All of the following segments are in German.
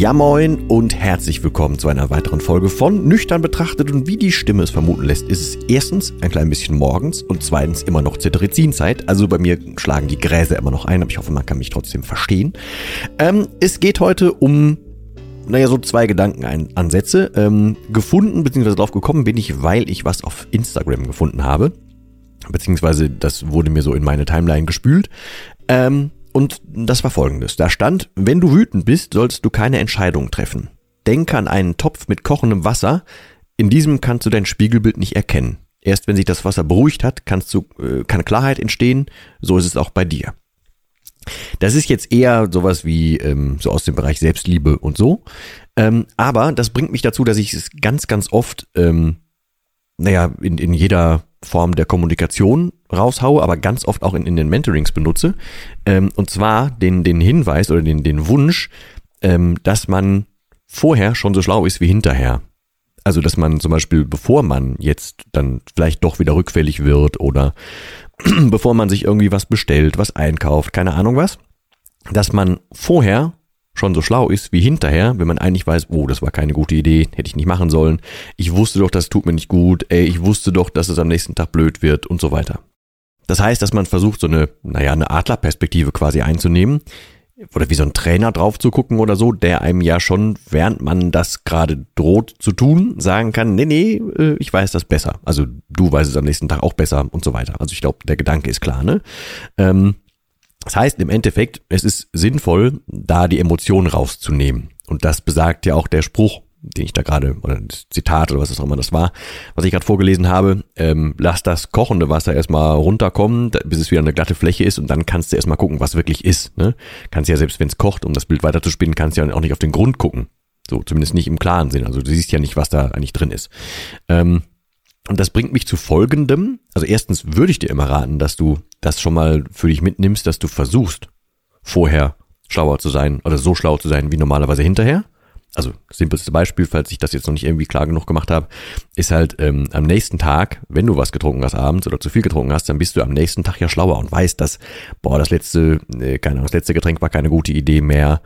Ja moin und herzlich willkommen zu einer weiteren Folge von Nüchtern betrachtet und wie die Stimme es vermuten lässt, ist es erstens ein klein bisschen morgens und zweitens immer noch Cetirizin-Zeit. Also bei mir schlagen die Gräser immer noch ein, aber ich hoffe, man kann mich trotzdem verstehen. Ähm, es geht heute um naja, so zwei Gedankenansätze. Ähm, gefunden bzw. drauf gekommen bin ich, weil ich was auf Instagram gefunden habe. Beziehungsweise das wurde mir so in meine Timeline gespült. Ähm, und das war folgendes. Da stand, wenn du wütend bist, sollst du keine Entscheidung treffen. Denke an einen Topf mit kochendem Wasser. In diesem kannst du dein Spiegelbild nicht erkennen. Erst wenn sich das Wasser beruhigt hat, kannst du, äh, kann Klarheit entstehen. So ist es auch bei dir. Das ist jetzt eher sowas wie ähm, so aus dem Bereich Selbstliebe und so. Ähm, aber das bringt mich dazu, dass ich es ganz, ganz oft, ähm, naja, in, in jeder Form der Kommunikation raushaue, aber ganz oft auch in, in den Mentorings benutze. Ähm, und zwar den, den Hinweis oder den, den Wunsch, ähm, dass man vorher schon so schlau ist wie hinterher. Also, dass man zum Beispiel, bevor man jetzt dann vielleicht doch wieder rückfällig wird oder bevor man sich irgendwie was bestellt, was einkauft, keine Ahnung was, dass man vorher schon so schlau ist wie hinterher, wenn man eigentlich weiß, oh, das war keine gute Idee, hätte ich nicht machen sollen. Ich wusste doch, das tut mir nicht gut. Ey, ich wusste doch, dass es am nächsten Tag blöd wird und so weiter. Das heißt, dass man versucht, so eine, naja, eine Adlerperspektive quasi einzunehmen oder wie so ein Trainer drauf zu gucken oder so, der einem ja schon, während man das gerade droht zu tun, sagen kann, nee, nee, äh, ich weiß das besser. Also du weißt es am nächsten Tag auch besser und so weiter. Also ich glaube, der Gedanke ist klar, ne? Ähm, das heißt im Endeffekt, es ist sinnvoll, da die Emotionen rauszunehmen. Und das besagt ja auch der Spruch, den ich da gerade, oder das Zitat oder was auch immer das war, was ich gerade vorgelesen habe, ähm, lass das kochende Wasser erstmal runterkommen, bis es wieder eine glatte Fläche ist und dann kannst du erstmal gucken, was wirklich ist. Ne? Kannst ja selbst, wenn es kocht, um das Bild weiter zu spinnen, kannst du ja auch nicht auf den Grund gucken. So, zumindest nicht im klaren Sinn. Also du siehst ja nicht, was da eigentlich drin ist. Ähm, und das bringt mich zu folgendem. Also erstens würde ich dir immer raten, dass du das schon mal für dich mitnimmst, dass du versuchst, vorher schlauer zu sein oder so schlau zu sein wie normalerweise hinterher. Also simpelste Beispiel, falls ich das jetzt noch nicht irgendwie klar genug gemacht habe, ist halt ähm, am nächsten Tag, wenn du was getrunken hast abends oder zu viel getrunken hast, dann bist du am nächsten Tag ja schlauer und weißt, dass, boah, das letzte, äh, keine Ahnung, das letzte Getränk war keine gute Idee mehr.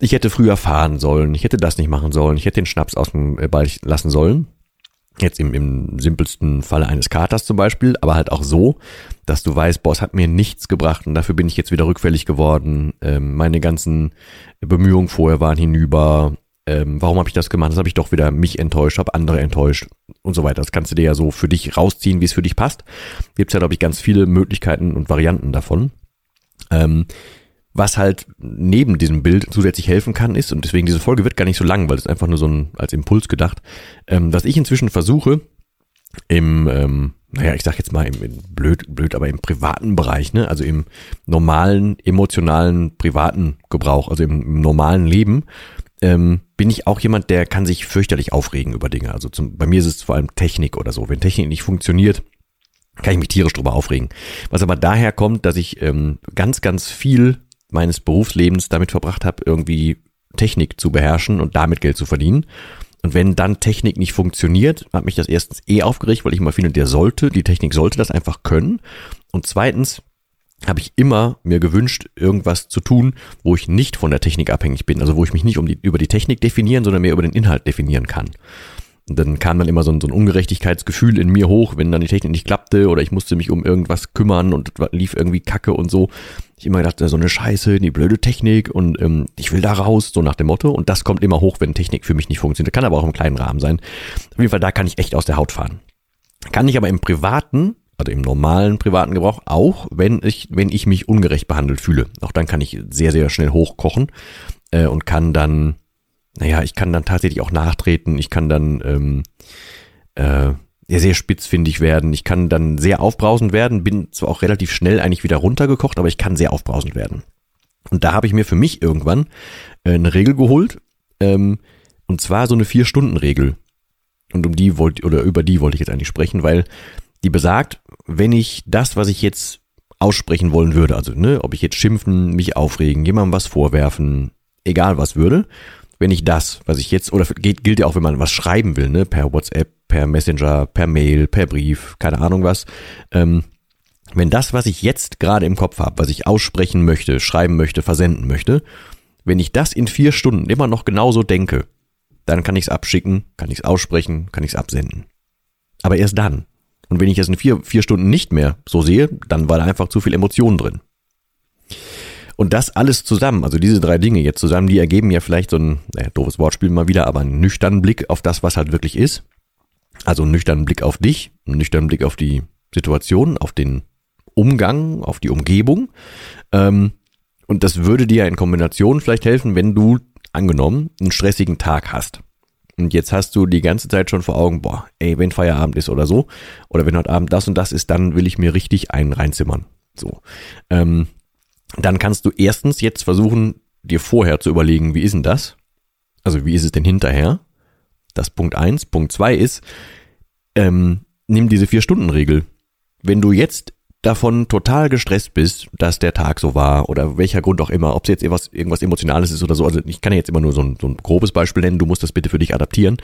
Ich hätte früher fahren sollen, ich hätte das nicht machen sollen, ich hätte den Schnaps aus dem äh, Ball lassen sollen. Jetzt im, im simpelsten Falle eines Katers zum Beispiel, aber halt auch so, dass du weißt, boah, es hat mir nichts gebracht und dafür bin ich jetzt wieder rückfällig geworden. Ähm, meine ganzen Bemühungen vorher waren hinüber. Ähm, warum habe ich das gemacht? Das habe ich doch wieder mich enttäuscht, habe andere enttäuscht und so weiter. Das kannst du dir ja so für dich rausziehen, wie es für dich passt. Gibt es ja, glaube ich, ganz viele Möglichkeiten und Varianten davon. Ähm, was halt neben diesem Bild zusätzlich helfen kann, ist, und deswegen diese Folge wird gar nicht so lang, weil es einfach nur so ein als Impuls gedacht, ähm, was ich inzwischen versuche, im, ähm, naja, ich sag jetzt mal im, im blöd, blöd, aber im privaten Bereich, ne, also im normalen, emotionalen, privaten Gebrauch, also im, im normalen Leben, ähm, bin ich auch jemand, der kann sich fürchterlich aufregen über Dinge. Also zum, bei mir ist es vor allem Technik oder so. Wenn Technik nicht funktioniert, kann ich mich tierisch drüber aufregen. Was aber daher kommt, dass ich ähm, ganz, ganz viel meines Berufslebens damit verbracht habe, irgendwie Technik zu beherrschen und damit Geld zu verdienen. Und wenn dann Technik nicht funktioniert, hat mich das erstens eh aufgeregt, weil ich immer finde, der sollte, die Technik sollte das einfach können. Und zweitens habe ich immer mir gewünscht, irgendwas zu tun, wo ich nicht von der Technik abhängig bin. Also wo ich mich nicht um die, über die Technik definieren, sondern mehr über den Inhalt definieren kann. Und dann kam dann immer so ein, so ein Ungerechtigkeitsgefühl in mir hoch, wenn dann die Technik nicht klappte oder ich musste mich um irgendwas kümmern und lief irgendwie Kacke und so. Ich immer gedacht, so eine Scheiße, die blöde Technik und ähm, ich will da raus, so nach dem Motto. Und das kommt immer hoch, wenn Technik für mich nicht funktioniert. Kann aber auch im kleinen Rahmen sein. Auf jeden Fall, da kann ich echt aus der Haut fahren. Kann ich aber im privaten, also im normalen privaten Gebrauch auch, wenn ich, wenn ich mich ungerecht behandelt fühle. Auch dann kann ich sehr, sehr schnell hochkochen äh, und kann dann, naja, ich kann dann tatsächlich auch nachtreten, ich kann dann ähm, äh, sehr, sehr spitzfindig werden, ich kann dann sehr aufbrausend werden, bin zwar auch relativ schnell eigentlich wieder runtergekocht, aber ich kann sehr aufbrausend werden. Und da habe ich mir für mich irgendwann äh, eine Regel geholt, ähm, und zwar so eine Vier-Stunden-Regel. Und um die wollte, oder über die wollte ich jetzt eigentlich sprechen, weil die besagt, wenn ich das, was ich jetzt aussprechen wollen würde, also ne, ob ich jetzt schimpfen, mich aufregen, jemandem was vorwerfen, egal was würde, wenn ich das, was ich jetzt, oder geht, gilt ja auch, wenn man was schreiben will, ne, per WhatsApp, per Messenger, per Mail, per Brief, keine Ahnung was, ähm, wenn das, was ich jetzt gerade im Kopf habe, was ich aussprechen möchte, schreiben möchte, versenden möchte, wenn ich das in vier Stunden immer noch genauso denke, dann kann ich es abschicken, kann ich es aussprechen, kann ich es absenden. Aber erst dann. Und wenn ich es in vier, vier Stunden nicht mehr so sehe, dann war da einfach zu viel Emotion drin. Und das alles zusammen, also diese drei Dinge jetzt zusammen, die ergeben ja vielleicht so ein, naja, doofes Wortspiel mal wieder, aber einen nüchternen Blick auf das, was halt wirklich ist. Also einen nüchternen Blick auf dich, einen nüchternen Blick auf die Situation, auf den Umgang, auf die Umgebung. Ähm, und das würde dir in Kombination vielleicht helfen, wenn du angenommen, einen stressigen Tag hast. Und jetzt hast du die ganze Zeit schon vor Augen, boah, ey, wenn Feierabend ist oder so, oder wenn heute Abend das und das ist, dann will ich mir richtig einen reinzimmern. So. Ähm, dann kannst du erstens jetzt versuchen, dir vorher zu überlegen, wie ist denn das? Also wie ist es denn hinterher? Das Punkt eins. Punkt zwei ist, ähm, nimm diese Vier-Stunden-Regel. Wenn du jetzt davon total gestresst bist, dass der Tag so war oder welcher Grund auch immer, ob es jetzt irgendwas, irgendwas Emotionales ist oder so. Also ich kann ja jetzt immer nur so ein, so ein grobes Beispiel nennen, du musst das bitte für dich adaptieren.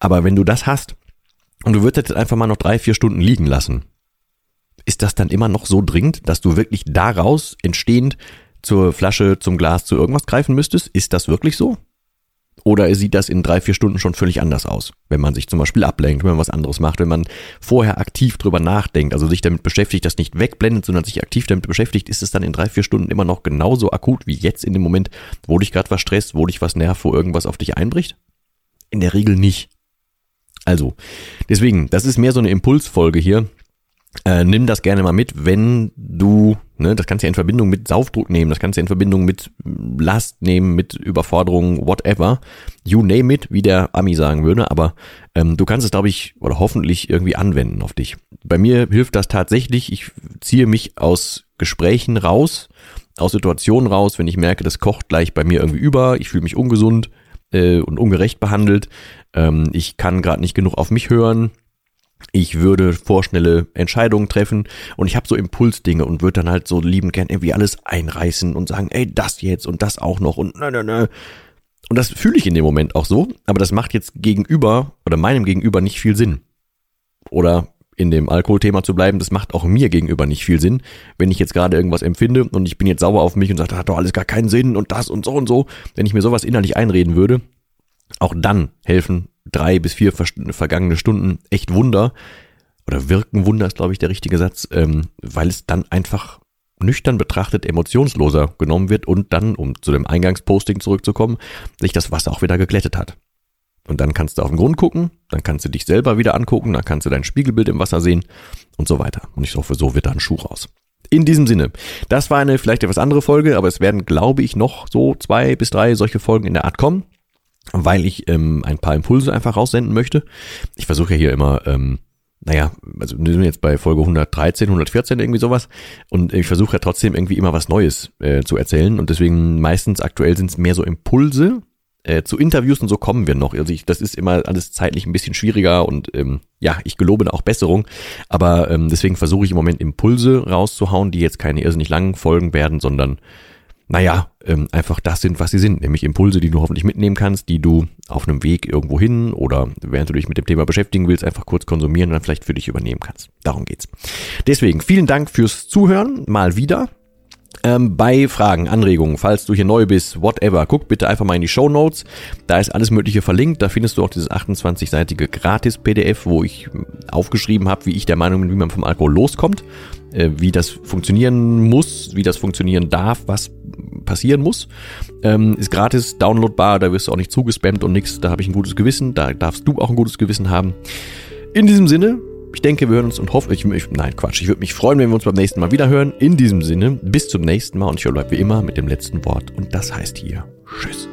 Aber wenn du das hast und du würdest jetzt einfach mal noch drei, vier Stunden liegen lassen, ist das dann immer noch so dringend, dass du wirklich daraus entstehend zur Flasche, zum Glas, zu irgendwas greifen müsstest? Ist das wirklich so? Oder sieht das in drei, vier Stunden schon völlig anders aus, wenn man sich zum Beispiel ablenkt, wenn man was anderes macht, wenn man vorher aktiv drüber nachdenkt, also sich damit beschäftigt, das nicht wegblendet, sondern sich aktiv damit beschäftigt, ist es dann in drei, vier Stunden immer noch genauso akut wie jetzt in dem Moment, wo dich gerade was stresst, wo dich was nervt, wo irgendwas auf dich einbricht? In der Regel nicht. Also, deswegen, das ist mehr so eine Impulsfolge hier. Äh, nimm das gerne mal mit, wenn du, ne, das kannst du ja in Verbindung mit Saufdruck nehmen, das kannst du ja in Verbindung mit Last nehmen, mit Überforderung, whatever. You name it, wie der Ami sagen würde, aber ähm, du kannst es, glaube ich, oder hoffentlich irgendwie anwenden auf dich. Bei mir hilft das tatsächlich, ich ziehe mich aus Gesprächen raus, aus Situationen raus, wenn ich merke, das kocht gleich bei mir irgendwie über, ich fühle mich ungesund äh, und ungerecht behandelt, ähm, ich kann gerade nicht genug auf mich hören, ich würde vorschnelle Entscheidungen treffen und ich habe so Impulsdinge und würde dann halt so lieben gern irgendwie alles einreißen und sagen, ey, das jetzt und das auch noch und ne, ne, ne. Und das fühle ich in dem Moment auch so, aber das macht jetzt gegenüber oder meinem Gegenüber nicht viel Sinn. Oder in dem Alkoholthema zu bleiben, das macht auch mir gegenüber nicht viel Sinn, wenn ich jetzt gerade irgendwas empfinde und ich bin jetzt sauer auf mich und sage, das hat doch alles gar keinen Sinn und das und so und so. Wenn ich mir sowas innerlich einreden würde, auch dann helfen drei bis vier vergangene Stunden echt Wunder oder wirken Wunder ist, glaube ich, der richtige Satz, ähm, weil es dann einfach nüchtern betrachtet emotionsloser genommen wird und dann, um zu dem Eingangsposting zurückzukommen, sich das Wasser auch wieder geglättet hat. Und dann kannst du auf den Grund gucken, dann kannst du dich selber wieder angucken, dann kannst du dein Spiegelbild im Wasser sehen und so weiter. Und ich hoffe, so wird da ein Schuh raus. In diesem Sinne, das war eine vielleicht etwas andere Folge, aber es werden, glaube ich, noch so zwei bis drei solche Folgen in der Art kommen weil ich ähm, ein paar Impulse einfach raussenden möchte. Ich versuche ja hier immer, ähm, naja, also wir sind jetzt bei Folge 113, 114 irgendwie sowas und ich versuche ja trotzdem irgendwie immer was Neues äh, zu erzählen und deswegen meistens aktuell sind es mehr so Impulse. Äh, zu Interviews und so kommen wir noch. Also ich, das ist immer alles zeitlich ein bisschen schwieriger und ähm, ja, ich gelobe da auch Besserung. Aber ähm, deswegen versuche ich im Moment Impulse rauszuhauen, die jetzt keine irrsinnig langen Folgen werden, sondern naja, ähm, einfach das sind, was sie sind, nämlich Impulse, die du hoffentlich mitnehmen kannst, die du auf einem Weg irgendwo hin oder während du dich mit dem Thema beschäftigen willst, einfach kurz konsumieren und dann vielleicht für dich übernehmen kannst. Darum geht's. Deswegen vielen Dank fürs Zuhören, mal wieder. Ähm, bei Fragen, Anregungen, falls du hier neu bist, whatever, guck bitte einfach mal in die Show Notes. Da ist alles Mögliche verlinkt. Da findest du auch dieses 28-seitige Gratis-PDF, wo ich aufgeschrieben habe, wie ich der Meinung bin, wie man vom Alkohol loskommt, äh, wie das funktionieren muss, wie das funktionieren darf, was passieren muss. Ähm, ist gratis, downloadbar, da wirst du auch nicht zugespammt und nix. Da habe ich ein gutes Gewissen, da darfst du auch ein gutes Gewissen haben. In diesem Sinne, Ich denke, wir hören uns und hoffe, ich, ich nein, Quatsch, ich würde mich freuen, wenn wir uns beim nächsten Mal wieder hören. In diesem Sinne, bis zum nächsten Mal und ich bleibe wie immer mit dem letzten Wort und das heißt hier Tschüss.